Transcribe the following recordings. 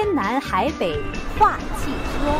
天南海北话汽车，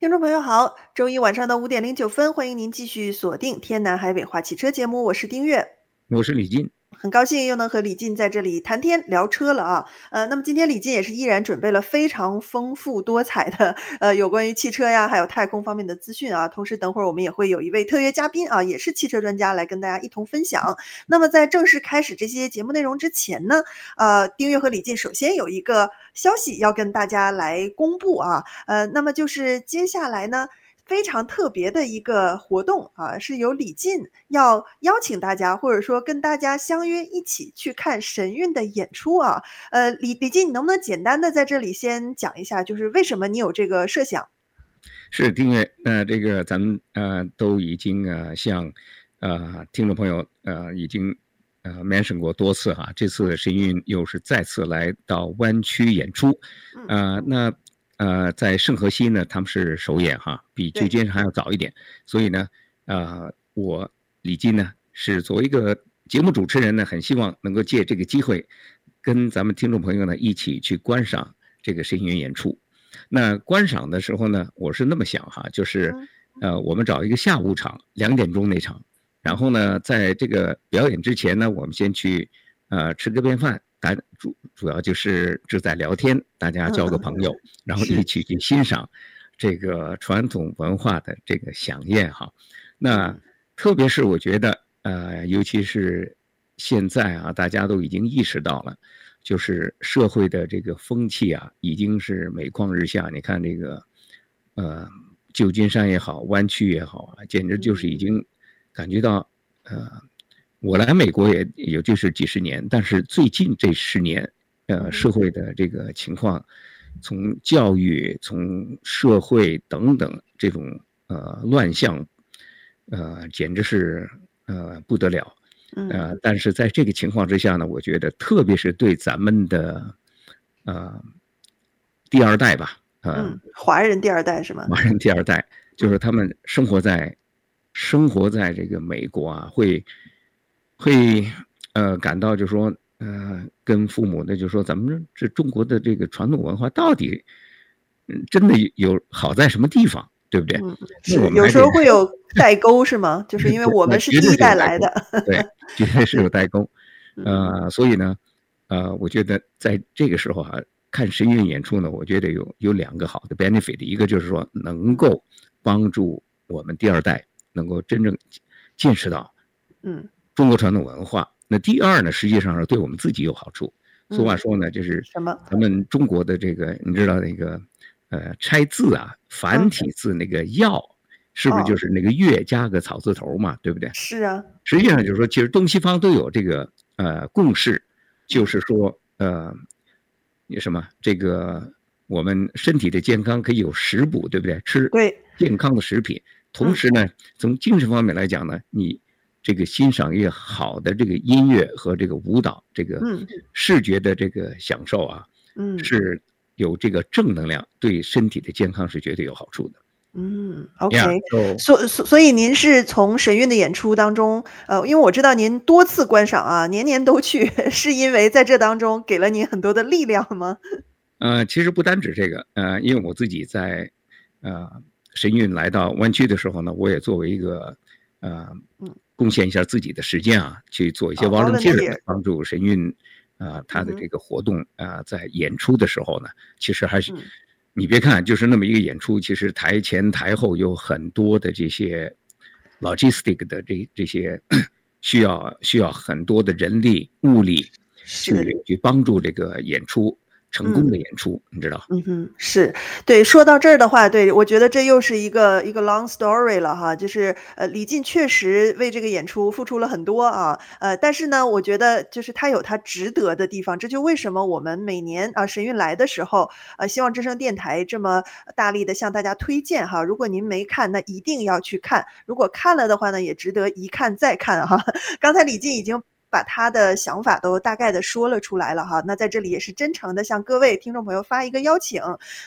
听众朋友好，周一晚上的五点零九分，欢迎您继续锁定天南海北话汽车节目，我是丁月，我是李进。很高兴又能和李进在这里谈天聊车了啊，呃，那么今天李进也是依然准备了非常丰富多彩的 呃有关于汽车呀，还有太空方面的资讯啊。同时，等会儿我们也会有一位特约嘉宾啊，也是汽车专家来跟大家一同分享。那么在正式开始这些节目内容之前呢，呃，丁月和李进首先有一个消息要跟大家来公布啊，呃，那么就是接下来呢。非常特别的一个活动啊，是由李进要邀请大家，或者说跟大家相约一起去看神韵的演出啊。呃，李李进，你能不能简单的在这里先讲一下，就是为什么你有这个设想？是，丁月，呃，这个咱们呃都已经呃向呃听众朋友呃已经呃 mention 过多次哈，这次神韵又是再次来到湾区演出，呃，那。呃，在圣荷西呢，他们是首演哈，比旧金山还要早一点，所以呢，呃，我李进呢是作为一个节目主持人呢，很希望能够借这个机会，跟咱们听众朋友呢一起去观赏这个声音演出。那观赏的时候呢，我是那么想哈，就是呃，我们找一个下午场，两点钟那场，然后呢，在这个表演之前呢，我们先去呃吃个便饭。大主主要就是志在聊天，大家交个朋友，嗯、然后一起去欣赏这个传统文化的这个饗宴哈。那特别是我觉得，呃，尤其是现在啊，大家都已经意识到了，就是社会的这个风气啊，已经是每况日下。你看这个，呃，旧金山也好，湾区也好啊，简直就是已经感觉到，呃。我来美国也也就是几十年，但是最近这十年，呃，社会的这个情况，从教育、从社会等等这种呃乱象，呃，简直是呃不得了，呃，但是在这个情况之下呢，我觉得特别是对咱们的呃第二代吧，呃、嗯，华人第二代是吗？华人第二代就是他们生活在生活在这个美国啊，会。会呃感到就是说呃跟父母的就是说咱们这中国的这个传统文化到底嗯真的有好在什么地方对不对？嗯，是有时候会有 代沟是吗？就是因为我们是第一代来的，对，绝对是有代沟。呃，所以呢，呃，我觉得在这个时候哈、啊，看神韵演出呢，我觉得有有两个好的 benefit，一个就是说能够帮助我们第二代能够真正见识到，嗯。中国传统文化，那第二呢，实际上是对我们自己有好处。俗话说呢，就是什么？咱们中国的这个，你知道那个，呃，拆字啊，繁体字那个“药”，是不是就是那个“月”加个草字头嘛？对不对？是啊。实际上就是说，其实东西方都有这个呃共识，就是说呃，什么这个我们身体的健康可以有食补，对不对？吃对健康的食品，同时呢，从精神方面来讲呢，你。这个欣赏一个好的这个音乐和这个舞蹈，这个视觉的这个享受啊，嗯，是有这个正能量，对身体的健康是绝对有好处的。嗯，OK，所所所以您是从神韵的演出当中，呃，因为我知道您多次观赏啊，年年都去，是因为在这当中给了您很多的力量吗？呃，其实不单指这个，呃，因为我自己在呃神韵来到湾区的时候呢，我也作为一个呃嗯。贡献一下自己的时间啊，去做一些 volunteer，帮助神韵，啊，他的这个活动啊，在演出的时候呢，其实还是，你别看就是那么一个演出，其实台前台后有很多的这些 logistic 的这这些 需要需要很多的人力物力去去帮助这个演出。成功的演出，嗯、你知道？嗯哼，是对。说到这儿的话，对，我觉得这又是一个一个 long story 了哈。就是呃，李进确实为这个演出付出了很多啊。呃，但是呢，我觉得就是他有他值得的地方。这就为什么我们每年啊神韵来的时候，呃，希望之声电台这么大力的向大家推荐哈。如果您没看，那一定要去看；如果看了的话呢，也值得一看再看哈。刚才李进已经。把他的想法都大概的说了出来了哈。那在这里也是真诚的向各位听众朋友发一个邀请。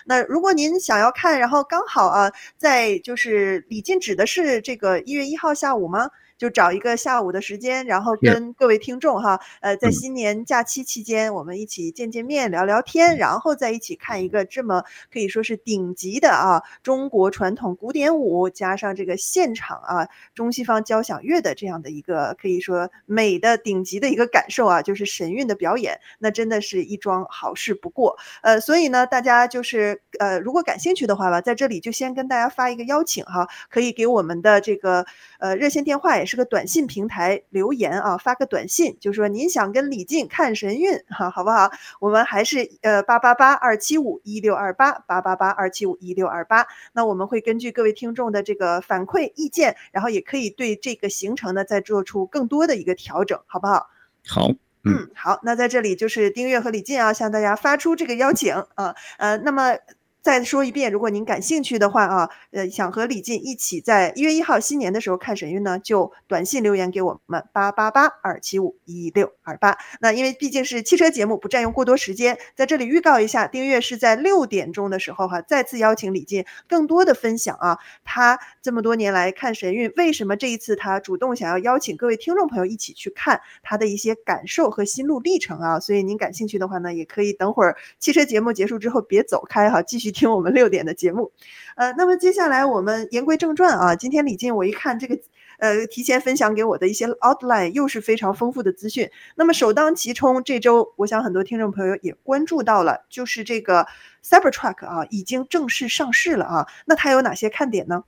那如果您想要看，然后刚好啊，在就是李进指的是这个一月一号下午吗？就找一个下午的时间，然后跟各位听众哈，呃，在新年假期期间，我们一起见见面，聊聊天，然后再一起看一个这么可以说是顶级的啊中国传统古典舞，加上这个现场啊中西方交响乐的这样的一个可以说美的顶级的一个感受啊，就是神韵的表演，那真的是一桩好事不过。呃，所以呢，大家就是呃，如果感兴趣的话吧，在这里就先跟大家发一个邀请哈，可以给我们的这个呃热线电话也是。是个短信平台留言啊，发个短信，就说您想跟李静看神韵哈，好不好？我们还是呃八八八二七五一六二八八八八二七五一六二八。那我们会根据各位听众的这个反馈意见，然后也可以对这个行程呢再做出更多的一个调整，好不好？好，嗯，嗯好。那在这里就是丁月和李进啊，向大家发出这个邀请啊，呃，那么。再说一遍，如果您感兴趣的话啊，呃，想和李进一起在一月一号新年的时候看神韵呢，就短信留言给我们八八八二七五一六二八。那因为毕竟是汽车节目，不占用过多时间，在这里预告一下，丁月是在六点钟的时候哈、再次邀请李进更多的分享啊，他这么多年来看神韵，为什么这一次他主动想要邀请各位听众朋友一起去看他的一些感受和心路历程啊。所以您感兴趣的话呢，也可以等会儿汽车节目结束之后别走开哈、继续。听我们六点的节目，呃，那么接下来我们言归正传啊。今天李静我一看这个，呃，提前分享给我的一些 outline 又是非常丰富的资讯。那么首当其冲，这周我想很多听众朋友也关注到了，就是这个 Cybertruck 啊，已经正式上市了啊。那它有哪些看点呢？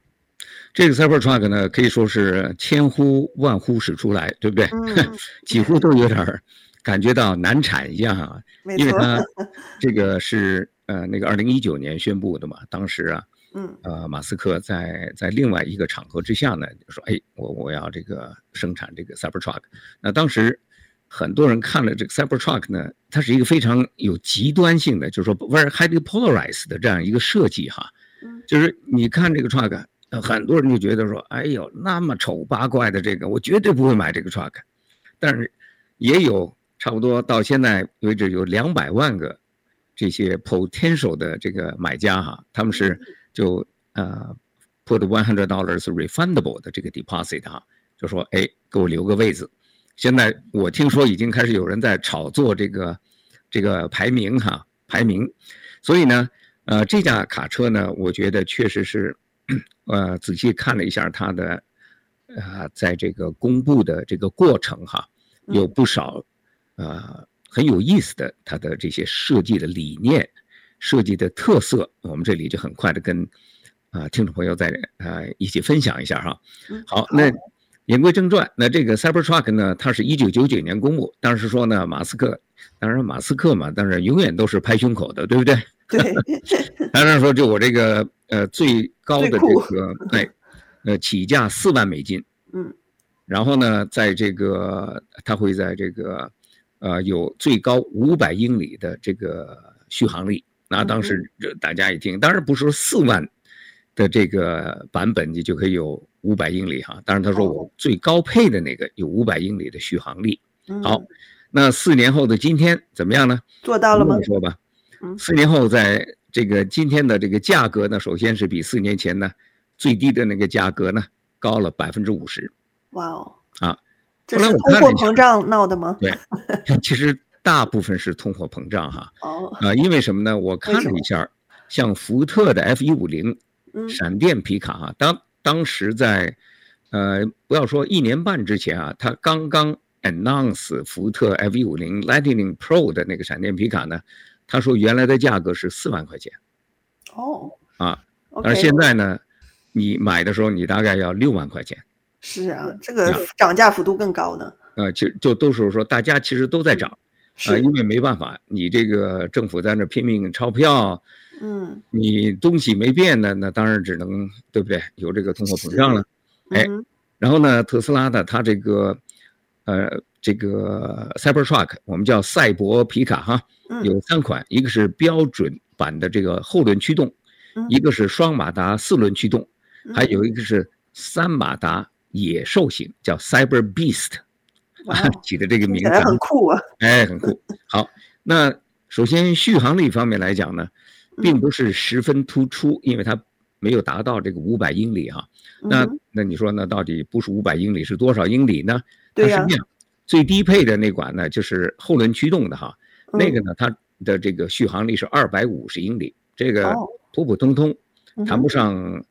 这个 Cybertruck 呢，可以说是千呼万呼始出来，对不对？嗯、几乎都有点感觉到难产一样啊，因为它 这个是。呃，那个二零一九年宣布的嘛，当时啊，嗯，呃，马斯克在在另外一个场合之下呢，就说，哎，我我要这个生产这个 Cybertruck。那当时很多人看了这个 Cybertruck 呢，它是一个非常有极端性的，就是说 very highly polarized 的这样一个设计哈，就是你看这个 truck，很多人就觉得说，哎呦，那么丑八怪的这个，我绝对不会买这个 truck。但是也有差不多到现在为止有两百万个。这些 potential 的这个买家哈，他们是就呃 put one hundred dollars refundable 的这个 deposit 哈，就说哎给我留个位子。现在我听说已经开始有人在炒作这个这个排名哈排名，所以呢呃这架卡车呢，我觉得确实是呃仔细看了一下它的呃在这个公布的这个过程哈，有不少呃。很有意思的，它的这些设计的理念、设计的特色，我们这里就很快的跟啊、呃、听众朋友在啊、呃、一起分享一下哈。好，那言归正传，那这个 Cybertruck 呢，它是一九九九年公布，当时说呢，马斯克，当然马斯克嘛，当然永远都是拍胸口的，对不对？对。当然说，就我这个呃最高的这个哎呃起价四万美金，嗯，然后呢，在这个他会在这个。呃，有最高五百英里的这个续航力，那当时大家一听，当然不是说四万的这个版本你就可以有五百英里哈，当然他说我最高配的那个有五百英里的续航力。好，那四年后的今天怎么样呢？做到了吗？说吧，四年后在这个今天的这个价格呢，首先是比四年前呢最低的那个价格呢高了百分之五十。哇哦！啊。这是通货膨胀闹的吗？对，其实大部分是通货膨胀哈。哦。啊，因为什么呢？我看了一下，像福特的 F 一五零，闪电皮卡哈，当当时在，呃，不要说一年半之前啊，他刚刚 announce 福特 F 一五零 Lightning Pro 的那个闪电皮卡呢，他说原来的价格是四万块钱。哦。啊。而现在呢，你买的时候你大概要六万块钱。是啊，这个涨价幅度更高呢。呃，就就都是说，大家其实都在涨，啊，因为没办法，你这个政府在那拼命钞票，嗯，你东西没变呢，那当然只能对不对？有这个通货膨胀了，哎，然后呢，特斯拉的它这个，呃，这个 Cybertruck，我们叫赛博皮卡哈，有三款，一个是标准版的这个后轮驱动，一个是双马达四轮驱动，还有一个是三马达。野兽型叫 Cyber Beast，啊 起的这个名字很酷啊。哎，很酷。好，那首先续航力方面来讲呢，并不是十分突出，因为它没有达到这个五百英里哈。那那你说那到底不是五百英里是多少英里呢？它是这样。最低配的那款呢，就是后轮驱动的哈，那个呢，它的这个续航力是二百五十英里，这个普普通通，谈不上。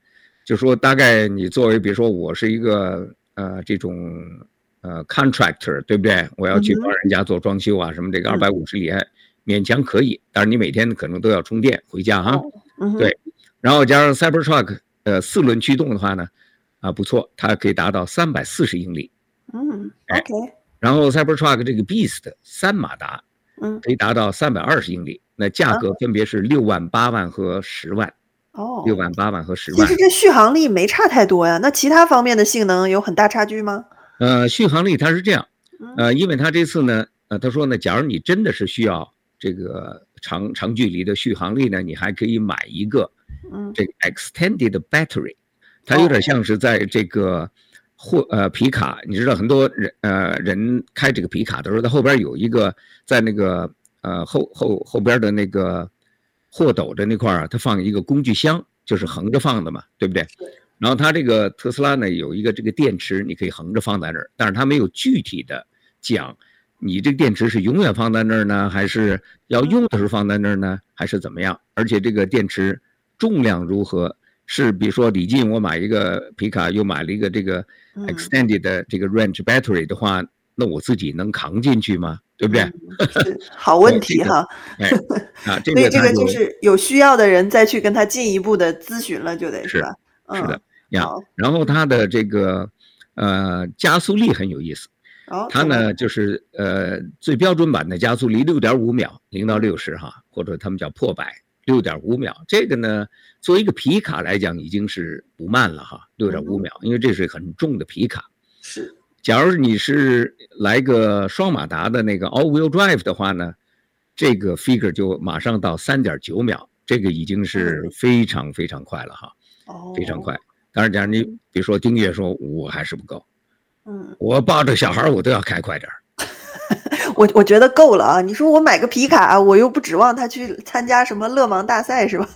就说大概你作为，比如说我是一个呃这种呃 contractor，对不对？我要去帮人家做装修啊，什么这个二百五十里还勉强可以，但是你每天可能都要充电回家哈。对，然后加上 Cybertruck 呃四轮驱动的话呢，啊不错，它可以达到三百四十英里。嗯，OK。然后 Cybertruck 这个 Beast 三马达，嗯，可以达到三百二十英里，那价格分别是六万、八万和十万。哦，六万、八万和十万。其实这续航力没差太多呀。那其他方面的性能有很大差距吗？呃，续航力它是这样，呃，因为它这次呢，呃，他说呢，假如你真的是需要这个长长距离的续航力呢，你还可以买一个，嗯，这个 extended battery，它有点像是在这个货呃皮卡，你知道很多人呃人开这个皮卡的时候，它后边有一个在那个呃后后后边的那个。货斗的那块儿，它放一个工具箱，就是横着放的嘛，对不对？然后它这个特斯拉呢，有一个这个电池，你可以横着放在那儿，但是它没有具体的讲，你这个电池是永远放在那儿呢，还是要用的时候放在那儿呢，还是怎么样？而且这个电池重量如何？是比如说李进我买一个皮卡，又买了一个这个 extended 的这个 range battery 的话，那我自己能扛进去吗？对不对？嗯、好问题哈。哎，啊，这个、所以这个就是有需要的人再去跟他进一步的咨询了，就得是吧？是的，呀、嗯。然后它的这个呃加速力很有意思。哦。它呢就是呃最标准版的加速力六点五秒，零到六十哈，或者他们叫破百六点五秒。这个呢作为一个皮卡来讲已经是不慢了哈，六点五秒，因为这是很重的皮卡。是。假如你是来个双马达的那个 all-wheel drive 的话呢，这个 figure 就马上到三点九秒，这个已经是非常非常快了哈，哦，非常快。当然，假如你比如说丁月说，我还是不够，嗯，我抱着小孩我都要开快点儿，我我觉得够了啊。你说我买个皮卡，我又不指望他去参加什么勒芒大赛是吧？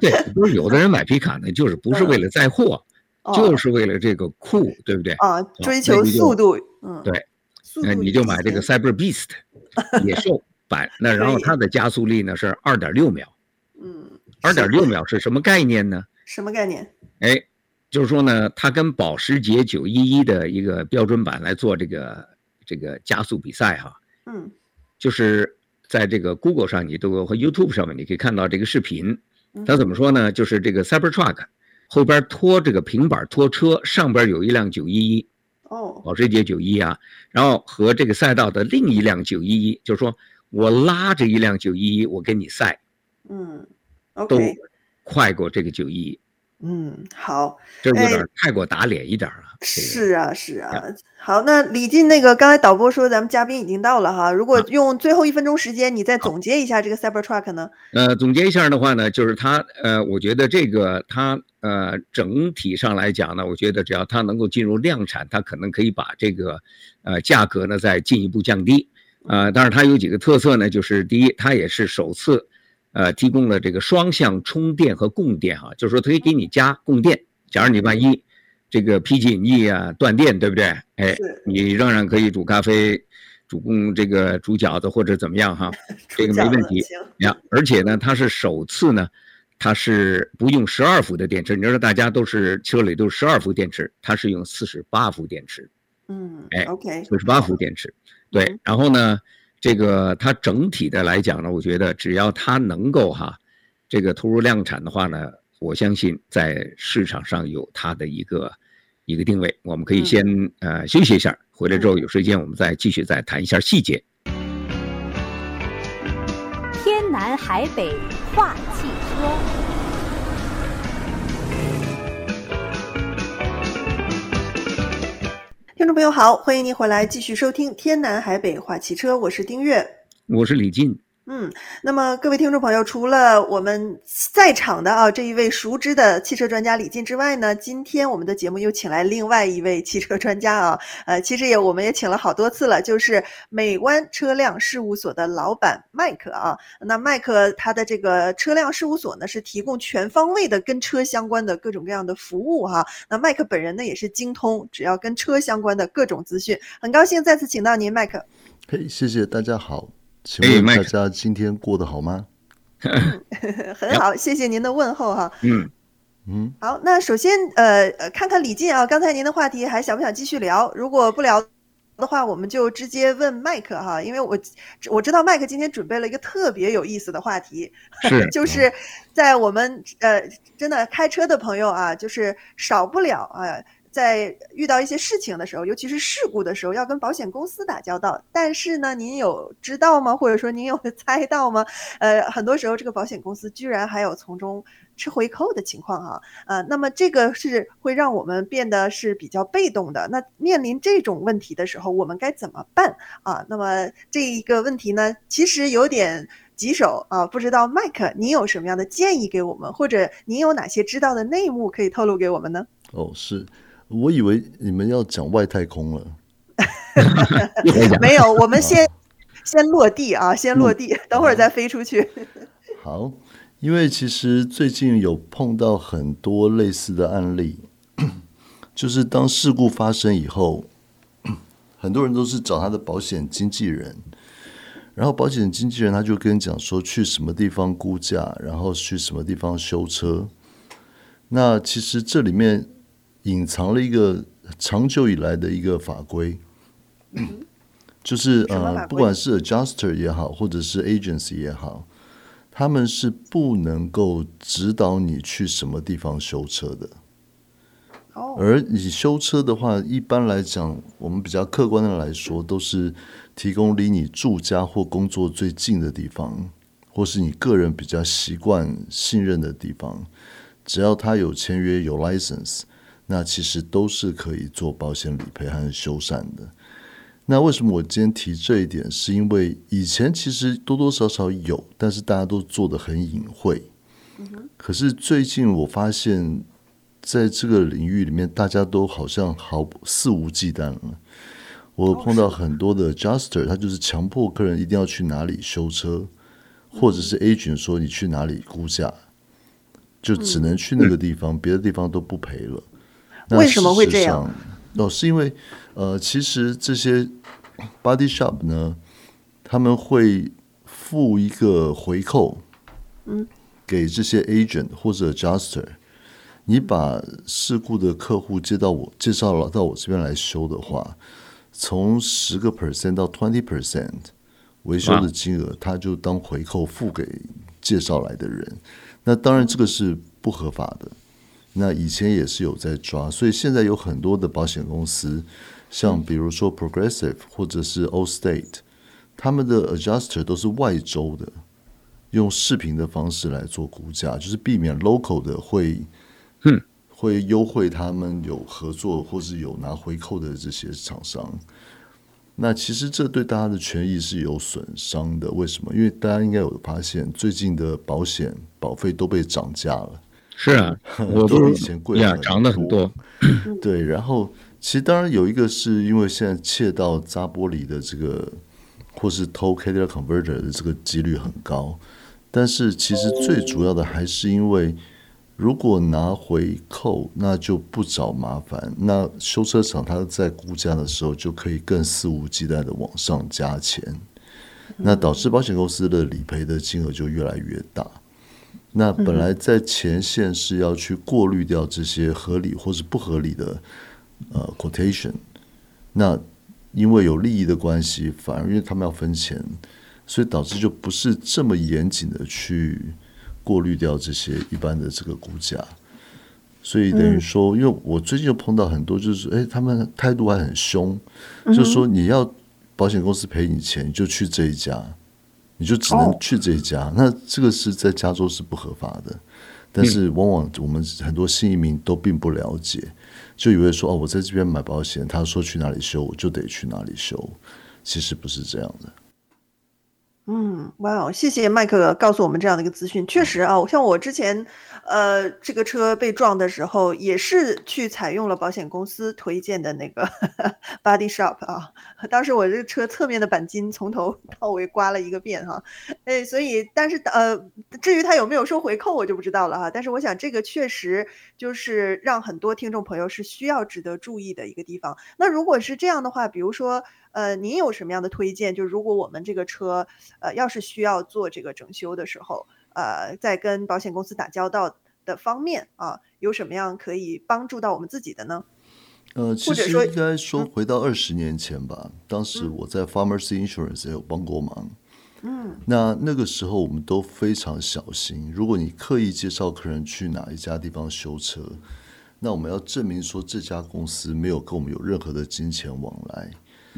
对，不是有的人买皮卡呢，就是不是为了载货。就是为了这个酷，对不对？啊，追求速度，嗯，对，那你就买这个 Cyber Beast 野兽版，那然后它的加速力呢是二点六秒，嗯，二点六秒是什么概念呢？什么概念？哎，就是说呢，它跟保时捷九一一的一个标准版来做这个这个加速比赛哈，嗯，就是在这个 Google 上你都和 YouTube 上面你可以看到这个视频，它怎么说呢？就是这个 Cybertruck。后边拖这个平板拖车，上边有一辆九一一，哦，保时捷九一啊，然后和这个赛道的另一辆九一一，就是说我拉着一辆九一一，我跟你赛，嗯都快过这个九一一。嗯，好，这有点太过打脸一点啊。是啊，是啊。好，那李进那个刚才导播说咱们嘉宾已经到了哈，如果用最后一分钟时间，你再总结一下这个 Cybertruck 呢？呃，总结一下的话呢，就是它呃，我觉得这个它呃整体上来讲呢，我觉得只要它能够进入量产，它可能可以把这个呃价格呢再进一步降低。呃，当然它有几个特色呢，就是第一，它也是首次。呃，提供了这个双向充电和供电哈，就是说它可以给你加供电。假如你万一这个 P G 逆啊断电，对不对？哎，你仍然可以煮咖啡、煮供这个煮饺子或者怎么样哈，这个没问题呀。而且呢，它是首次呢，它是不用十二伏的电池。你知道大家都是车里都是十二伏电池，它是用四十八伏电池。嗯，哎，OK，四十八伏电池。对，然后呢？这个它整体的来讲呢，我觉得只要它能够哈，这个投入量产的话呢，我相信在市场上有它的一个一个定位。我们可以先呃休息一下，回来之后有时间我们再继续再谈一下细节。天南海北话汽车。听众朋友好，欢迎您回来继续收听《天南海北话汽车》，我是丁月，我是李进。嗯，那么各位听众朋友，除了我们在场的啊这一位熟知的汽车专家李进之外呢，今天我们的节目又请来另外一位汽车专家啊，呃，其实也我们也请了好多次了，就是美湾车辆事务所的老板麦克啊。那麦克他的这个车辆事务所呢，是提供全方位的跟车相关的各种各样的服务哈、那麦克本人呢，也是精通只要跟车相关的各种资讯。很高兴再次请到您，麦克。嘿，谢谢大家好。请问大家今天过得好吗？很好，谢谢您的问候哈。嗯嗯，好，那首先呃呃，看看李进啊，刚才您的话题还想不想继续聊？如果不聊的话，我们就直接问麦克哈，因为我我知道麦克今天准备了一个特别有意思的话题，是 就是在我们呃真的开车的朋友啊，就是少不了啊。在遇到一些事情的时候，尤其是事故的时候，要跟保险公司打交道。但是呢，您有知道吗？或者说您有 猜到吗？呃，很多时候这个保险公司居然还有从中吃回扣的情况啊。呃，那么这个是会让我们变得是比较被动的。那面临这种问题的时候，我们该怎么办啊？那么这一个问题呢，其实有点棘手啊。不知道麦克，您有什么样的建议给我们，或者您有哪些知道的内幕可以透露给我们呢？哦，是。我以为你们要讲外太空了，没有，我们先先落地啊，先落地，等会儿再飞出去。好，因为其实最近有碰到很多类似的案例，就是当事故发生以后，很多人都是找他的保险经纪人，然后保险经纪人他就跟你讲说去什么地方估价，然后去什么地方修车。那其实这里面。隐藏了一个长久以来的一个法规，嗯、就是呃，不管是 adjuster 也好，或者是 agency 也好，他们是不能够指导你去什么地方修车的。哦，而你修车的话，一般来讲，我们比较客观的来说，都是提供离你住家或工作最近的地方，或是你个人比较习惯信任的地方，只要他有签约有 license。那其实都是可以做保险理赔和修缮的。那为什么我今天提这一点？是因为以前其实多多少少有，但是大家都做得很隐晦。可是最近我发现，在这个领域里面，大家都好像好肆无忌惮了。我碰到很多的 adjuster，他就是强迫客人一定要去哪里修车，或者是 agent 说你去哪里估价，就只能去那个地方，别的地方都不赔了。为什么会这样？哦，是因为呃，其实这些 body shop 呢，他们会付一个回扣，嗯，给这些 agent 或者 adjuster，你把事故的客户接到我介绍了到我这边来修的话，从十个 percent 到 twenty percent 维修的金额，他就当回扣付给介绍来的人。那当然这个是不合法的。那以前也是有在抓，所以现在有很多的保险公司，像比如说 Progressive 或者是 Allstate，他们的 Adjuster 都是外州的，用视频的方式来做估价，就是避免 local 的会，嗯，会优惠他们有合作或是有拿回扣的这些厂商。那其实这对大家的权益是有损伤的。为什么？因为大家应该有发现，最近的保险保费都被涨价了。是啊，我都以前贵呀，涨的很多。对，然后其实当然有一个是因为现在窃盗砸玻璃的这个，或是偷 catalytic converter 的这个几率很高，但是其实最主要的还是因为如果拿回扣，那就不找麻烦。那修车厂他在估价的时候就可以更肆无忌惮的往上加钱，那导致保险公司的理赔的金额就越来越大。那本来在前线是要去过滤掉这些合理或是不合理的呃 quotation，那因为有利益的关系，反而因为他们要分钱，所以导致就不是这么严谨的去过滤掉这些一般的这个估价，所以等于说，因为我最近就碰到很多，就是哎，他们态度还很凶，就是说你要保险公司赔你钱，你就去这一家。你就只能去这一家，oh. 那这个是在加州是不合法的，但是往往我们很多新移民都并不了解，就以为说哦，我在这边买保险，他说去哪里修，我就得去哪里修，其实不是这样的。嗯，哇哦，谢谢麦克告诉我们这样的一个资讯。确实啊，像我之前，呃，这个车被撞的时候，也是去采用了保险公司推荐的那个 body shop 啊。当时我这个车侧面的钣金从头 到尾刮了一个遍哈，哎，所以但是呃，至于他有没有收回扣，我就不知道了哈。但是我想这个确实就是让很多听众朋友是需要值得注意的一个地方。那如果是这样的话，比如说。呃，您有什么样的推荐？就如果我们这个车，呃，要是需要做这个整修的时候，呃，在跟保险公司打交道的方面啊，有什么样可以帮助到我们自己的呢？呃，其实应该说回到二十年前吧，嗯，当时我在 Pharmacy Insurance 也有帮过忙。嗯，那那个时候我们都非常小心，如果你刻意介绍客人去哪一家地方修车，那我们要证明说这家公司没有跟我们有任何的金钱往来。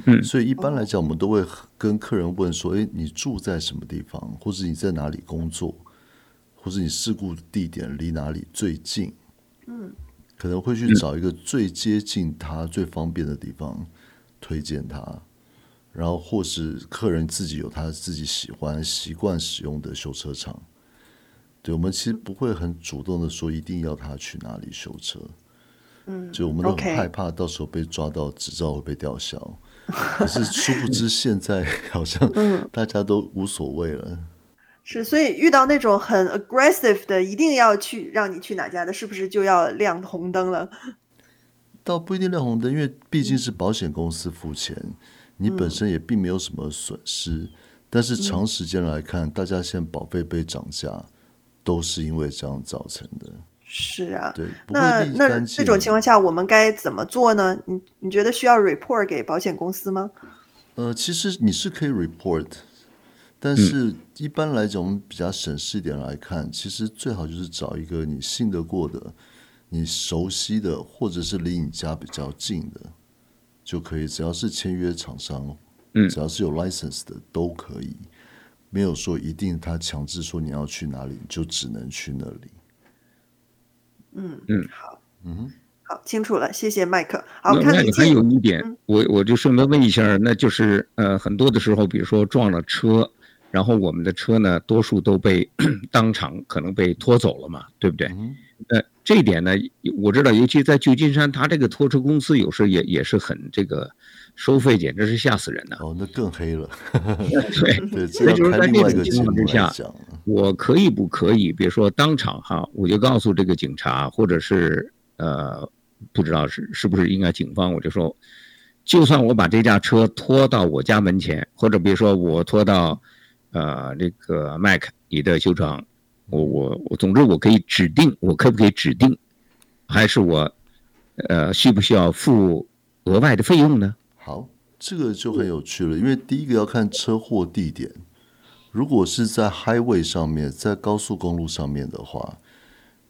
嗯，所以一般来讲，我们都会跟客人问说：“诶，你住在什么地方？或者你在哪里工作？或者你事故地点离哪里最近？”嗯，可能会去找一个最接近他、最方便的地方推荐他，然后或是客人自己有他自己喜欢、习惯使用的修车厂。对，我们其实不会很主动的说一定要他去哪里修车。嗯，就我们都很害怕到时候被抓到执照会被吊销。可是殊不知，现在 好像大家都无所谓了。嗯。是，所以遇到那种很 aggressive 的，一定要去让你去哪家的，是不是就要亮红灯了？倒不一定亮红灯，因为毕竟是保险公司付钱，你本身也并没有什么损失。嗯。但是长时间来看，大家现在保费被涨价，都是因为这样造成的。是啊，对，那那这种情况下，我们该怎么做呢？你你觉得需要 report 给保险公司吗？呃，其实你是可以 report，但是一般来讲，我们比较省事一点来看，嗯，其实最好就是找一个你信得过的、你熟悉的，或者是离你家比较近的就可以。只要是签约厂商，嗯，只要是有 license 的都可以，没有说一定他强制说你要去哪里，你就只能去那里。嗯嗯。好。嗯好清楚了，谢谢麦克。好，那那还有。一点，嗯、我我就顺便问一下，那就是呃很多的时候，比如说撞了车，然后我们的车呢，多数都被 当场可能被拖走了嘛，对不对？嗯、呃，这一点呢，我知道，尤其在旧金山，他这个拖车公司有时候也也是很这个收费，简直是吓死人的。哦，那更黑了。对对，那就是在这种情况之下。我可以不可以？比如说当场哈，我就告诉这个警察，或者是呃，不知道是是不是应该警方，我就说，就算我把这架车拖到我家门前，或者比如说我拖到呃这个 Mike 你的修厂，我我我，总之我可以指定，我可不可以指定，还是我呃需不需要付额外的费用呢？好，这个就很有趣了，因为第一个要看车祸地点。如果是在 highway 上面，在高速公路上面的话，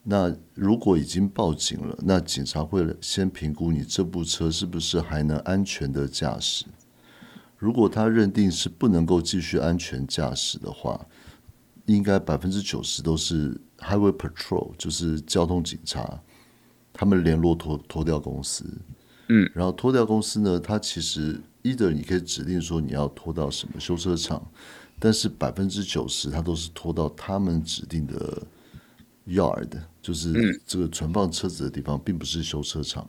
那如果已经报警了，那警察会先评估你这部车是不是还能安全的驾驶。如果他认定是不能够继续安全驾驶的话，应该百分之九十都是 highway patrol，就是交通警察，他们联络拖拖吊公司。嗯，然后拖吊公司呢，他其实 either 你可以指定说你要拖到什么修车厂。但是百分之九十，它都是拖到他们指定的 yard，就是这个存放车子的地方，并不是修车厂。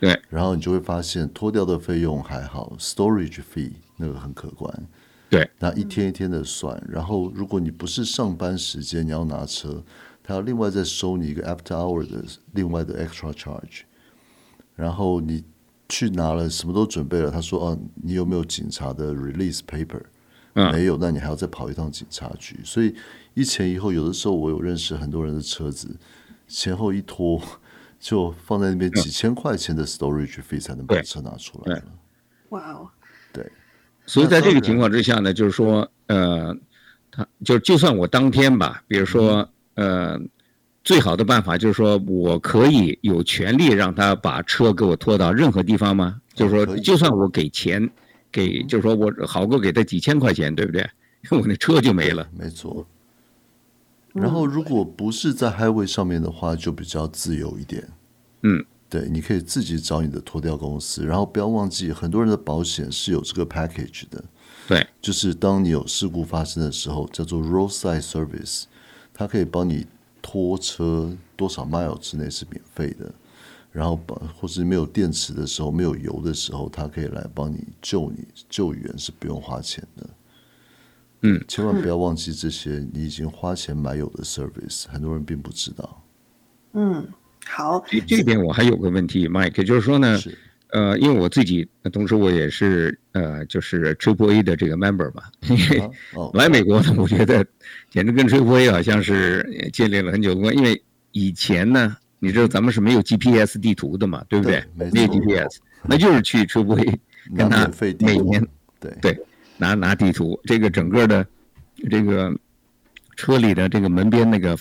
对，然后你就会发现拖掉的费用还好，storage fee 那个很可观。对，那一天一天的算。然后如果你不是上班时间，你要拿车，他要另外再收你一个 after hour 的另外的 extra charge。然后你去拿了，什么都准备了，他说：“哦，你有没有警察的 release paper？” 没有，那你还要再跑一趟警察局，所以一前一后，有的时候我有认识很多人的车子，前后一拖 就放在那边几千块钱的 storage fee 才能把车拿出来了。哇哦，对，所以在这个情况之下呢，就是说，呃，他就就算我当天吧，比如说，呃，最好的办法就是说我可以有权利让他把车给我拖到任何地方吗？就是说，就算我给钱。给就是说我好过给他几千块钱，对不对？我那车就没了。没错。然后如果不是在 highway 上面的话，就比较自由一点。嗯，对，你可以自己找你的拖吊公司，然后不要忘记，很多人的保险是有这个 package 的。对，就是当你有事故发生的时候，叫做 roadside service，它可以帮你拖车多少 mile 之内是免费的，然后把或是没有电池的时候、没有油的时候，它可以来帮你救你救援是不用花钱的。嗯，千万不要忘记这些你已经花钱买有的 service，很多人并不知道。嗯，好，这这边我还有个问题，Mike，就是说呢。呃，因为我自己，同时我也是呃，就是 Triple A 的这个 member 嘛。因为来美国呢，我觉得简直跟 Triple A 好像是建立了很久的关系。因为以前呢，你知道咱们是没有 GPS 地图的嘛，对不对？对没有 GPS，那就是去 Triple A 跟他每年对对拿拿地图，这个整个的这个车里的这个门边那个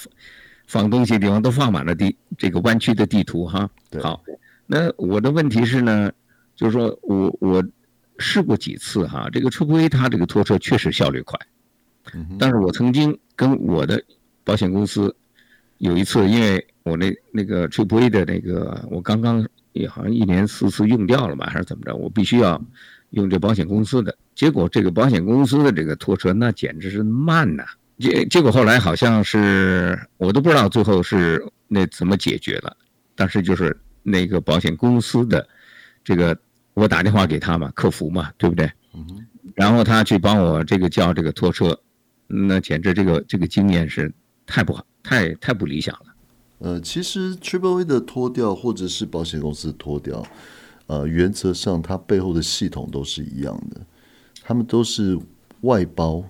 放东西的地方都放满了地这个弯曲的地图哈。好。那我的问题是呢，就是说我我试过几次哈，这个 Triple A 它这个拖车确实效率快，但是我曾经跟我的保险公司有一次，因为我那那个 Triple A 的那个我刚刚也好像一年四次用掉了吧，还是怎么着，我必须要用这保险公司的，结果这个保险公司的这个拖车那简直是慢呐，结结果后来好像是我都不知道最后是那怎么解决了，但是就是。那个保险公司的这个，我打电话给他嘛，客服嘛，对不对？嗯。然后他去帮我这个叫这个拖车，那简直这个这个经验是太不好，太太不理想了。呃，其实 Triple A 的拖掉或者是保险公司的拖吊，呃，原则上它背后的系统都是一样的，他们都是外包。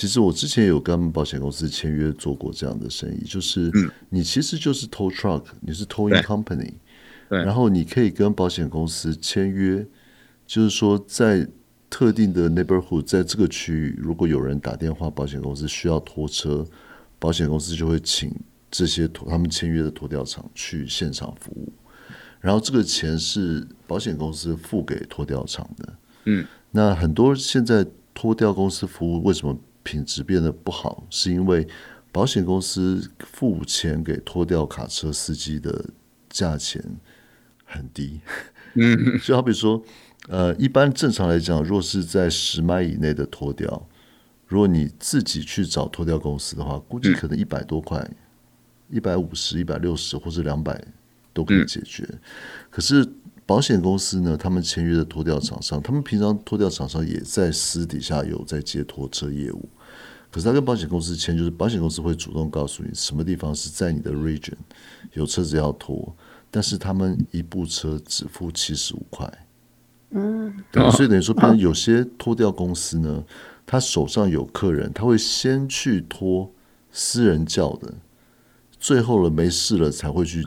其实我之前有跟保险公司签约做过这样的生意，就是你其实就是 tow truck，你是 towing company，然后你可以跟保险公司签约，就是说在特定的 neighborhood，在这个区域，如果有人打电话，保险公司需要拖车，保险公司就会请这些拖他们签约的拖吊厂去现场服务，然后这个钱是保险公司付给拖吊厂的。嗯，那很多现在拖吊公司服务为什么？品质变得不好，是因为保险公司付钱给拖吊卡车司机的价钱很低。嗯，就好比说，呃，一般正常来讲，若是在十迈以内的拖吊，如果你自己去找拖吊公司的话，估计可能一百多块，一百五十、一百六十或者两百都可以解决。可是保险公司呢，他们签约的拖吊厂商，他们平常拖吊厂商也在私底下有在接拖车业务。可是他跟保险公司签，就是保险公司会主动告诉你什么地方是在你的 region 有车子要拖，但是他们一部车只付七十五块。嗯，对，所以等于说，别人有些拖吊公司呢，他手上有客人，他会先去拖私人叫的，最后了没事了才会去。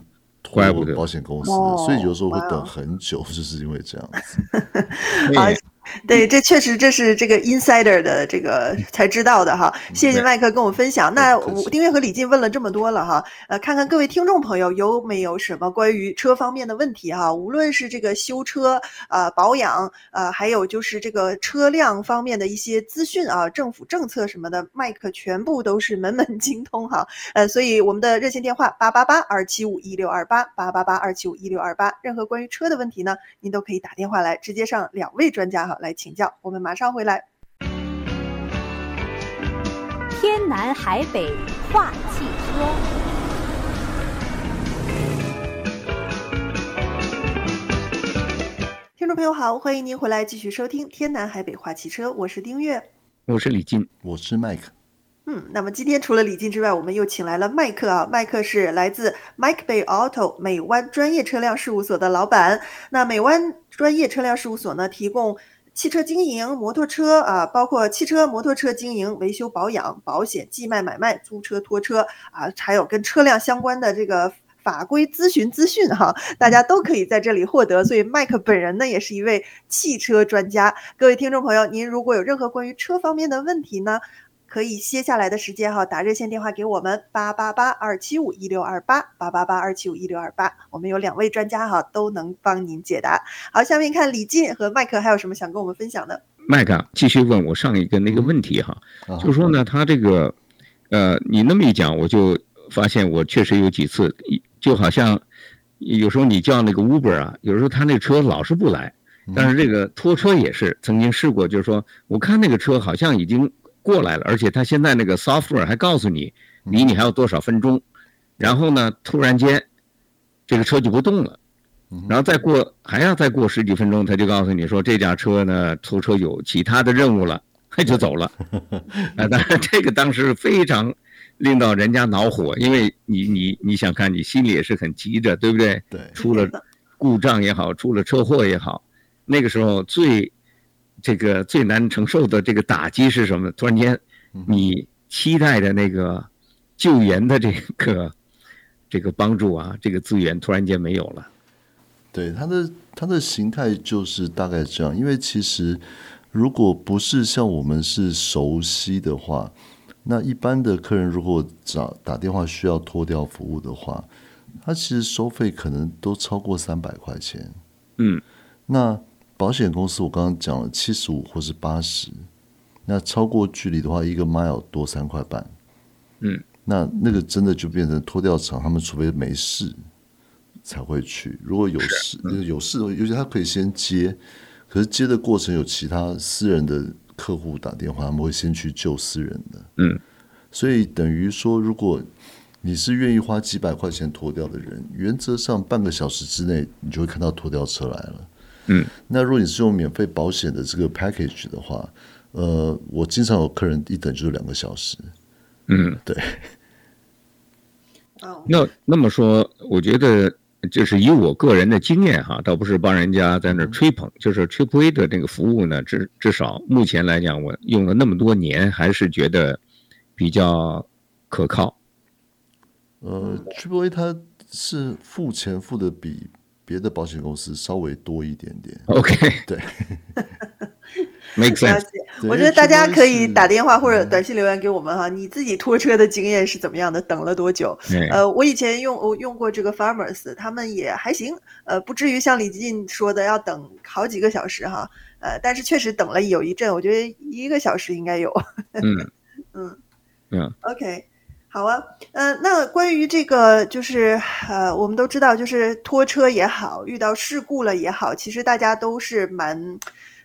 怪不得保险公司，所以有时候会等很久，就是因为这样子。对，这确实这是这个 insider 的这个才知道的哈。谢谢麦克跟我们分享。那我丁月和李进问了这么多了哈，呃，看看各位听众朋友有没有什么关于车方面的问题哈？无论是这个修车啊、呃、保养啊、呃，还有就是这个车辆方面的一些资讯啊，政府政策什么的，麦克全部都是门门精通哈。呃，所以我们的热线电话八八八二七五一六二八八八八二七五一六二八，任何关于车的问题呢，您都可以打电话来，直接上两位专家哈。来请教，我们马上回来。天南海北话汽车，听众朋友好，欢迎您回来继续收听《天南海北话汽车》，我是丁月，我是李静，我是麦克。嗯，那么今天除了李静之外，我们又请来了麦克啊，麦克是来自 Mike Bay Auto 美湾专业车辆事务所的老板。那美湾专业车辆事务所呢，提供。汽车经营、摩托车啊，包括汽车、摩托车经营、维修保养、保险、寄卖、买卖、租车、拖车啊，还有跟车辆相关的这个法规咨询资讯哈，大家都可以在这里获得。所以麦克本人呢，也是一位汽车专家。各位听众朋友，您如果有任何关于车方面的问题呢，可以歇下来的时间哈，打热线电话给我们八八八二七五一六二八八八八二七五一六二八，我们有两位专家哈，都能帮您解答。好，下面看李进和麦克还有什么想跟我们分享的？麦克继续问我上一个那个问题哈，就是说呢，他这个，呃，你那么一讲，我就发现我确实有几次，就好像有时候你叫那个 Uber 啊，有时候他那车老是不来，但是这个拖车也是曾经试过，就是说，我看那个车好像已经过来了，而且他现在那个 software 还告诉你离你还有多少分钟，然后呢，突然间这个车就不动了，然后再过还要再过十几分钟，他就告诉你说这架车呢拖车有其他的任务了，他就走了。啊，当然这个当时非常令到人家恼火，因为你你你想看你心里也是很急着，对不对？对，出了故障也好，出了车祸也好。那个时候最这个最难承受的这个打击是什么？突然间，你期待的那个救援的这个这个帮助啊，这个资源突然间没有了。对，它的它的形态就是大概这样。因为其实如果不是像我们是熟悉的话，那一般的客人如果找打电话需要脱掉服务的话，他其实收费可能都超过三百块钱。嗯，那。保险公司我刚刚讲了七十五或是八十，那超过距离的话，一个 mile 多三块半。嗯，那那个真的就变成拖吊厂，他们除非没事才会去。如果有事，嗯、有事的话，尤其他可以先接，可是接的过程有其他私人的客户打电话，他们会先去救私人的。嗯，所以等于说，如果你是愿意花几百块钱拖掉的人，原则上半个小时之内，你就会看到拖吊车来了。嗯，那如果你是用免费保险的这个 package 的话，呃，我经常有客人一等就是两个小时。嗯，对。哦，那那么说，我觉得就是以我个人的经验哈，倒不是帮人家在那吹捧，就是 Triple A 的这个服务呢，至至少目前来讲，我用了那么多年，还是觉得比较可靠。呃，Triple A 它是付钱付的比。别的保险公司稍微多一点点。OK，对，Make sense。我觉得大家可以打电话或者短信留言给我们哈，你自己拖车的经验是怎么样的？等了多久？呃，我以前用我用过这个 Farmers，他们也还行，呃，不至于像李进说的要等好几个小时哈，呃，但是确实等了有一阵，我觉得一个小时应该有。嗯 嗯嗯，OK。好啊，嗯、呃，那关于这个，就是呃，我们都知道，就是拖车也好，遇到事故了也好，其实大家都是蛮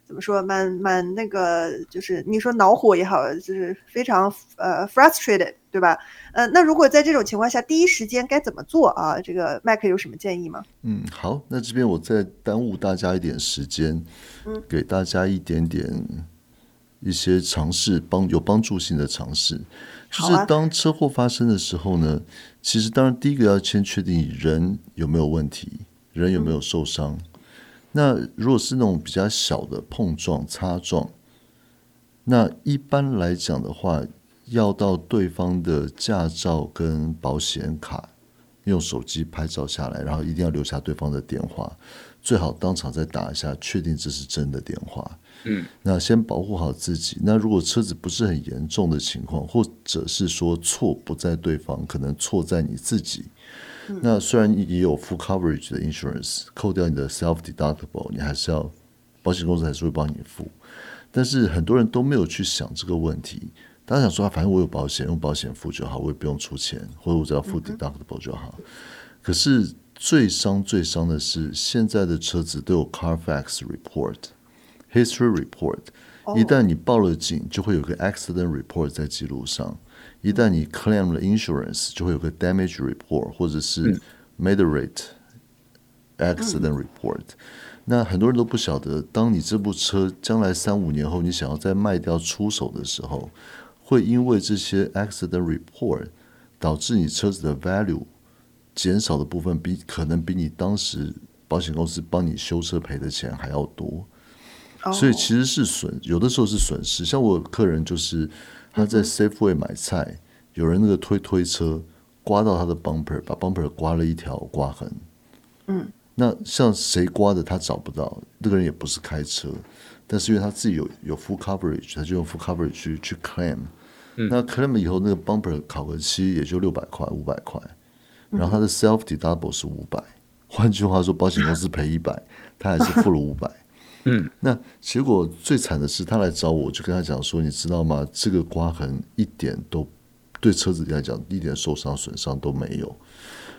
怎么说，蛮蛮那个，就是你说恼火也好，就是非常呃 frustrated，对吧？呃，那如果在这种情况下，第一时间该怎么做啊？这个麦克有什么建议吗？嗯，好，那这边我再耽误大家一点时间，嗯，给大家一点点一些尝试帮有帮助性的尝试。就是当车祸发生的时候呢，其实当然第一个要先确定人有没有问题，人有没有受伤。那如果是那种比较小的碰撞、擦撞，那一般来讲的话，要到对方的驾照跟保险卡，用手机拍照下来，然后一定要留下对方的电话，最好当场再打一下，确定这是真的电话。嗯，那先保护好自己。那如果车子不是很严重的情况，或者是说错不在对方，可能错在你自己。嗯、那虽然也有 full coverage 的 insurance，扣掉你的 self deductible，你还是要保险公司还是会帮你付。但是很多人都没有去想这个问题，大家想说啊，反正我有保险，用保险付就好，我也不用出钱，或者我只要付 deductible 就好。嗯、可是最伤最伤的是，现在的车子都有 Carfax report。History report，一旦你报了警，就会有个 accident report 在记录上；一旦你 claim 了 insurance，就会有个 damage report 或者是 moderate accident report。那很多人都不晓得，当你这部车将来三五年后你想要再卖掉出手的时候，会因为这些 accident report 导致你车子的 value 减少的部分比可能比你当时保险公司帮你修车赔的钱还要多。所以其实是损，有的时候是损失。像我客人就是他在 Safeway 买菜，有人那个推推车刮到他的 bumper，把 bumper 刮了一条刮痕。嗯，那像谁刮的他找不到，那个人也不是开车，但是因为他自己有有 full coverage，他就用 full coverage 去去 claim。那 claim 以后那个 bumper 考核期也就六百块五百块，然后他的 self deductible 是五百，换句话说，保险公司赔一百，他还是付了五百。嗯，那结果最惨的是，他来找我，就跟他讲说，你知道吗？这个刮痕一点都对车子来讲一点受伤损伤都没有。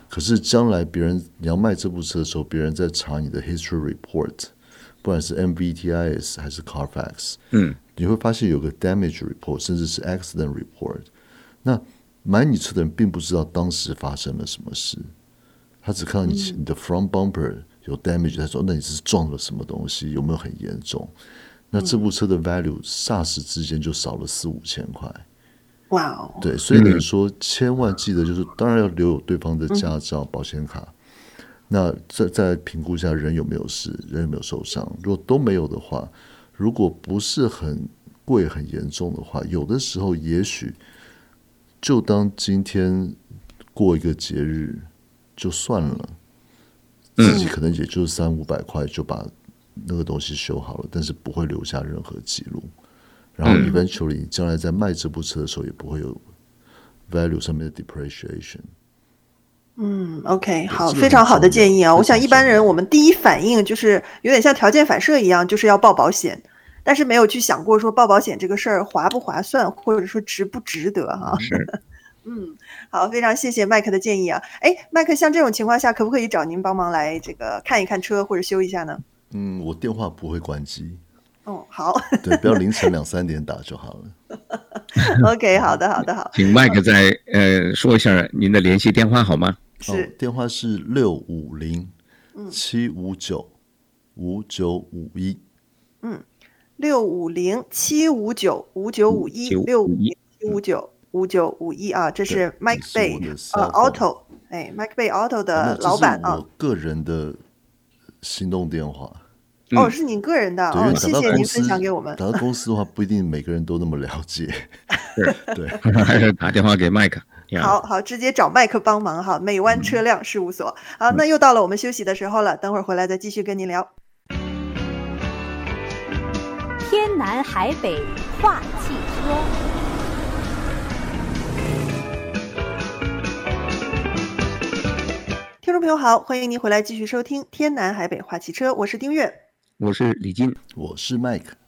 可是将来别人你要卖这部车的时候，别人在查你的 history report，不管是 MVTIS 还是 Carfax，嗯，你会发现有个 damage report，甚至是 accident report。那买你车的人并不知道当时发生了什么事，他只看到你你的 front bumper 有 damage，他说那你是撞了什么东西，有没有很严重？那这部车的 value 霎时之间就少了四五千块。哇哦！对，所以你说千万记得，就是当然要留有对方的驾照、保险卡。那再再评估一下人有没有事，人有没有受伤。如果都没有的话，如果不是很贵、很严重的话，有的时候也许就当今天过一个节日就算了，自己可能也就三五百块就把那个东西修好了，但是不会留下任何记录。然后，eventually，你将来在卖这部车的时候，也不会有 value 上面的 depreciation。嗯，OK，好，非常好的建议啊！我想一般人我们第一反应就是有点像条件反射一样，就是要报保险，但是没有去想过说报保险这个事儿划不划算，或者说值不值得哈。是。嗯，好，非常谢谢麦克的建议啊！哎，麦克，像这种情况下，可不可以找您帮忙来这个看一看车或者修一下呢？嗯，我电话不会关机。哦，好，对，不要凌晨两三点打就好了。OK，好的，好的，好。请麦克再呃说一下您的联系电话好吗？是，哦、电话是六五零七五九五九五一。嗯，六五零七五九五九五一，六五零七五九五九五一啊，这是 Mike Bay 呃 Auto，哎，Mike Bay Auto 的老板啊。我个人的行动电话。哦，是您个人的哦，谢谢您分享给我们。打到公司的话，不一定每个人都那么了解。对，还是 打电话给麦克。好好，直接找麦克帮忙哈。美湾车辆事务所。好，那又到了我们休息的时候了，等会儿回来再继续跟您聊。天南海北话汽车。听众朋友好，欢迎您回来继续收听《天南海北话汽车》，我是丁月。我是李金，我是麦克。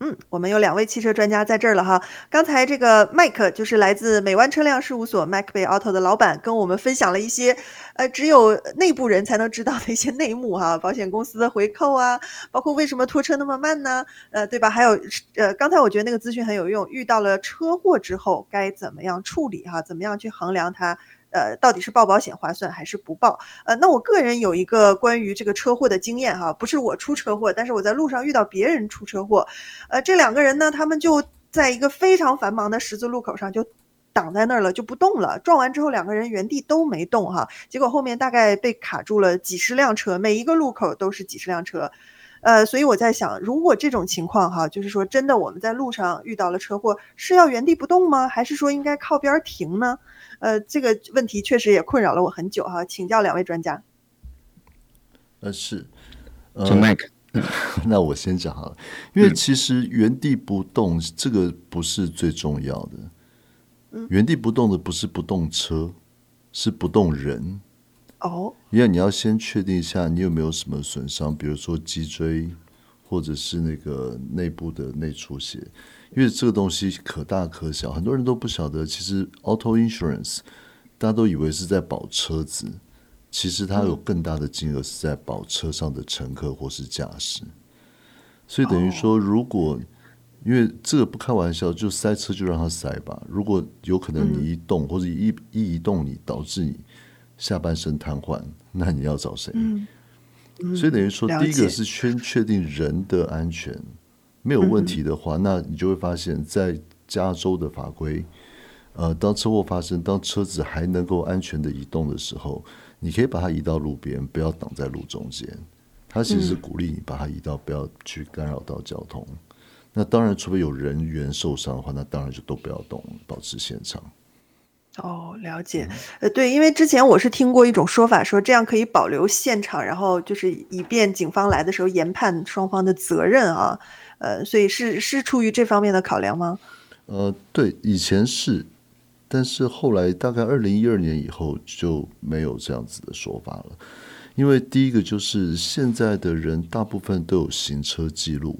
嗯，我们有两位汽车专家在这儿了哈。刚才这个麦克就是来自美湾车辆事务所 Mike Bay Auto 的老板，跟我们分享了一些呃只有内部人才能知道的一些内幕哈，保险公司的回扣啊，包括为什么拖车那么慢呢？呃，对吧？还有呃，刚才我觉得那个资讯很有用，遇到了车祸之后该怎么样处理哈？怎么样去衡量它？呃，到底是报保险划算还是不报？呃，那我个人有一个关于这个车祸的经验哈，不是我出车祸，但是我在路上遇到别人出车祸。呃，这两个人呢，他们就在一个非常繁忙的十字路口上就挡在那儿了，就不动了。撞完之后，两个人原地都没动哈，结果后面大概被卡住了几十辆车，每一个路口都是几十辆车。呃，所以我在想，如果这种情况哈，就是说真的我们在路上遇到了车祸，是要原地不动吗？还是说应该靠边停呢？呃，这个问题确实也困扰了我很久哈，请教两位专家。呃，是，呃麦克。那我先讲好了，因为其实原地不动这个不是最重要的，嗯，原地不动的不是不动车，是不动人。哦，因为你要先确定一下你有没有什么损伤，比如说脊椎，或者是那个内部的内出血。因为这个东西可大可小，很多人都不晓得。其实 auto insurance 大家都以为是在保车子，其实它有更大的金额是在保车上的乘客或是驾驶。所以等于说，如果因为这个不开玩笑，就塞车就让它塞吧。如果有可能你一动或者一一移动你导致你下半身瘫痪，那你要找谁？所以等于说，第一个是先确定人的安全。没有问题的话，那你就会发现，在加州的法规，呃，当车祸发生，当车子还能够安全的移动的时候，你可以把它移到路边，不要挡在路中间。它其实是鼓励你把它移到，不要去干扰到交通。那当然，除非有人员受伤的话，那当然就都不要动，保持现场。哦，了解。呃，对，因为之前我是听过一种说法，说这样可以保留现场，然后就是以便警方来的时候研判双方的责任啊。呃，所以是是出于这方面的考量吗？呃，对，以前是，但是后来大概二零一二年以后就没有这样子的说法了。因为第一个就是现在的人大部分都有行车记录，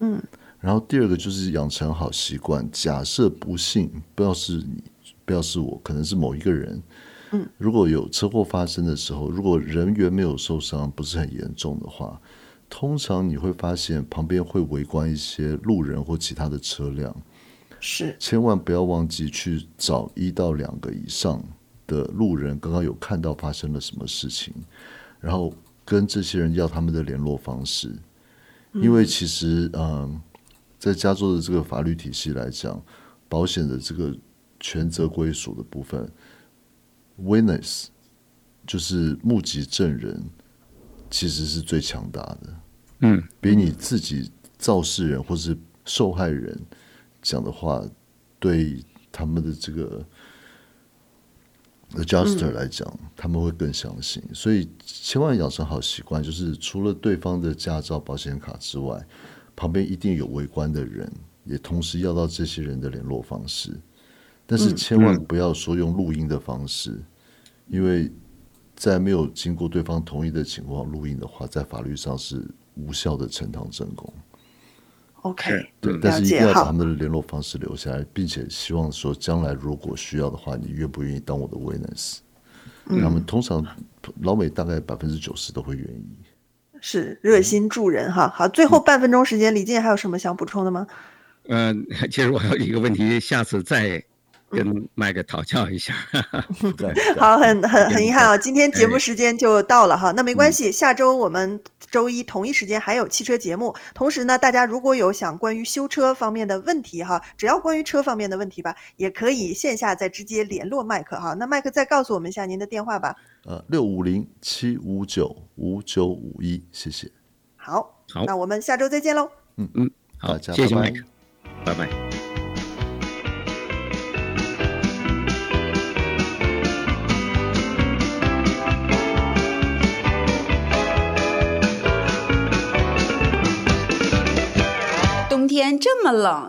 嗯，然后第二个就是养成好习惯，假设不幸不要是你，不要是我，可能是某一个人，嗯，如果有车祸发生的时候，如果人员没有受伤，不是很严重的话。通常你会发现旁边会围观一些路人或其他的车辆，是，千万不要忘记去找一到两个以上的路人，刚刚有看到发生了什么事情，然后跟这些人要他们的联络方式，因为其实嗯、呃，在加州的这个法律体系来讲，保险的这个权责归属的部分，witness 就是目击证人。其实是最强大的，嗯，比你自己肇事人或是受害人讲的话，对他们的这个 adjuster 来讲，嗯，他们会更相信。所以千万养成好习惯，就是除了对方的驾照、保险卡之外，旁边一定有围观的人，也同时要到这些人的联络方式。但是千万不要说用录音的方式，嗯，因为。在没有经过对方同意的情况录音的话，在法律上是无效的呈堂证供。OK，对，但是一定要把他们的联络方式留下来，并且希望说将来如果需要的话，你愿不愿意当我的 witness？嗯，他们通常老美大概百分之九十都会愿意，是热心助人哈。好，最后半分钟时间，李静还有什么想补充的吗？嗯，其实我还有一个问题，下次再。跟麦克讨教一下，对好，很很很遗憾啊，今天节目时间就到了哈，那没关系，下周我们周一同一时间还有汽车节目，同时呢，大家如果有想关于修车方面的问题哈，只要关于车方面的问题吧，也可以线下再直接联络麦克哈，那麦克再告诉我们一下您的电话吧，呃，六五零七五九五九五一，谢谢，好，好，那我们下周再见喽，嗯嗯，好，谢谢麦克，拜拜。天这么冷。